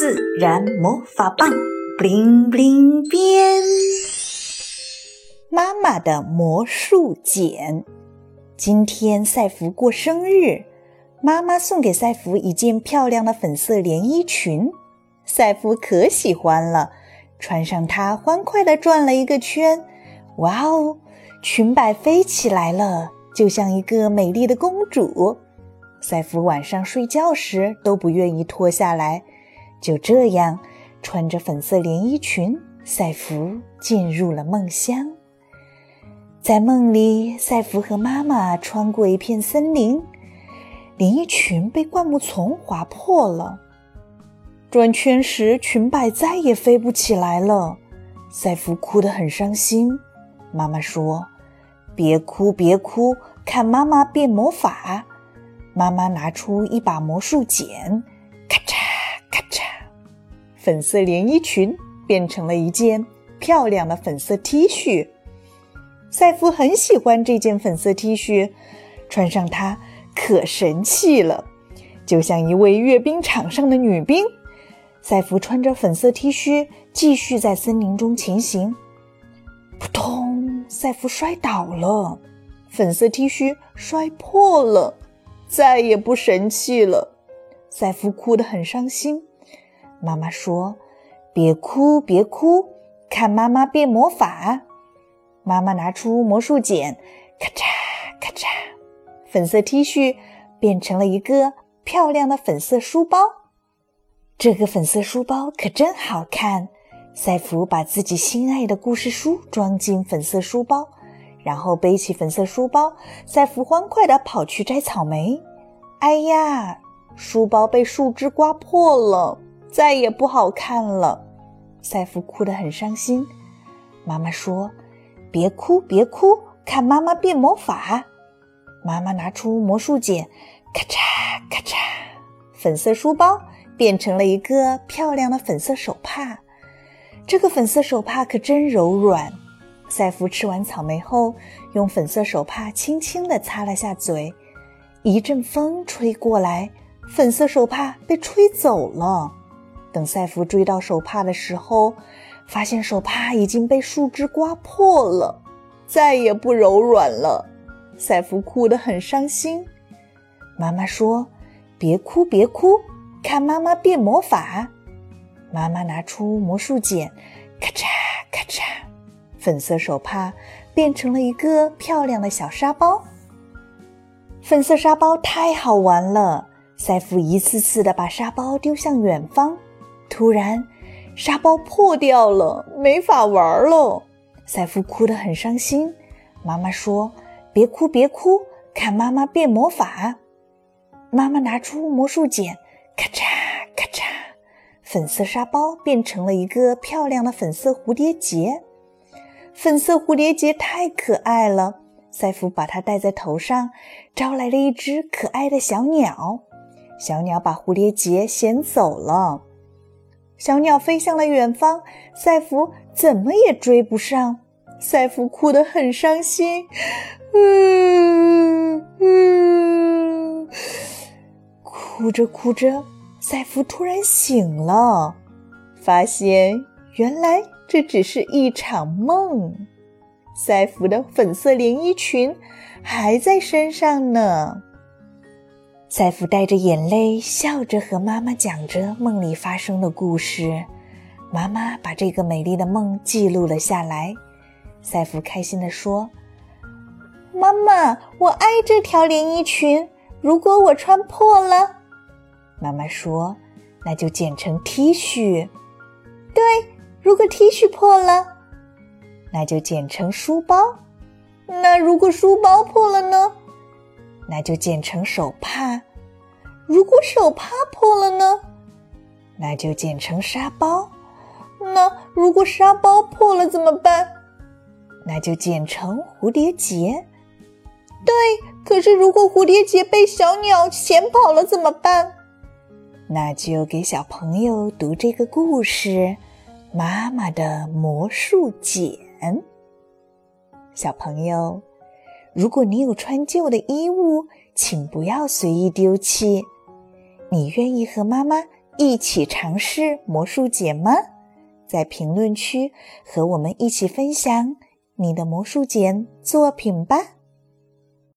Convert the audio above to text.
自然魔法棒，bling bling 变。妈妈的魔术剪。今天赛弗过生日，妈妈送给赛弗一件漂亮的粉色连衣裙，赛弗可喜欢了，穿上它欢快地转了一个圈。哇哦，裙摆飞起来了，就像一个美丽的公主。赛弗晚上睡觉时都不愿意脱下来，就这样穿着粉色连衣裙，赛弗进入了梦乡。在梦里，赛弗和妈妈穿过一片森林，连衣裙被灌木丛划破了。转圈时，裙摆再也飞不起来了。赛弗哭得很伤心。妈妈说：“别哭，别哭，看妈妈变魔法。”妈妈拿出一把魔术剪，咔嚓咔嚓，粉色连衣裙变成了一件漂亮的粉色 T 恤。赛弗很喜欢这件粉色 T 恤，穿上它可神气了，就像一位阅兵场上的女兵。赛弗穿着粉色 T 恤，继续在森林中前行。扑通！赛弗摔倒了，粉色 T 恤摔破了。再也不神气了，赛弗哭得很伤心。妈妈说：“别哭，别哭，看妈妈变魔法。”妈妈拿出魔术剪，咔嚓咔嚓，粉色 T 恤变成了一个漂亮的粉色书包。这个粉色书包可真好看。赛弗把自己心爱的故事书装进粉色书包。然后背起粉色书包，赛弗欢快地跑去摘草莓。哎呀，书包被树枝刮破了，再也不好看了。赛弗哭得很伤心。妈妈说：“别哭，别哭，看妈妈变魔法。”妈妈拿出魔术剪，咔嚓咔嚓，粉色书包变成了一个漂亮的粉色手帕。这个粉色手帕可真柔软。赛弗吃完草莓后，用粉色手帕轻轻地擦了下嘴。一阵风吹过来，粉色手帕被吹走了。等赛弗追到手帕的时候，发现手帕已经被树枝刮破了，再也不柔软了。赛弗哭得很伤心。妈妈说：“别哭，别哭，看妈妈变魔法。”妈妈拿出魔术剪，咔嚓咔嚓。粉色手帕变成了一个漂亮的小沙包。粉色沙包太好玩了，赛弗一次次的把沙包丢向远方。突然，沙包破掉了，没法玩了。赛夫哭得很伤心。妈妈说：“别哭，别哭，看妈妈变魔法。”妈妈拿出魔术剪，咔嚓咔嚓，粉色沙包变成了一个漂亮的粉色蝴蝶结。粉色蝴蝶结太可爱了，赛夫把它戴在头上，招来了一只可爱的小鸟。小鸟把蝴蝶结衔走了，小鸟飞向了远方，赛弗怎么也追不上。赛弗哭得很伤心，嗯嗯，哭着哭着，赛弗突然醒了，发现原来。这只是一场梦，赛弗的粉色连衣裙还在身上呢。赛弗带着眼泪，笑着和妈妈讲着梦里发生的故事。妈妈把这个美丽的梦记录了下来。赛弗开心地说：“妈妈，我爱这条连衣裙。如果我穿破了，妈妈说，那就剪成 T 恤。”对。如果 T 恤破了，那就剪成书包；那如果书包破了呢，那就剪成手帕；如果手帕破了呢，那就剪成沙包；那如果沙包破了怎么办？那就剪成蝴蝶结。对，可是如果蝴蝶结被小鸟衔跑了怎么办？那就给小朋友读这个故事。妈妈的魔术剪，小朋友，如果你有穿旧的衣物，请不要随意丢弃。你愿意和妈妈一起尝试魔术剪吗？在评论区和我们一起分享你的魔术剪作品吧。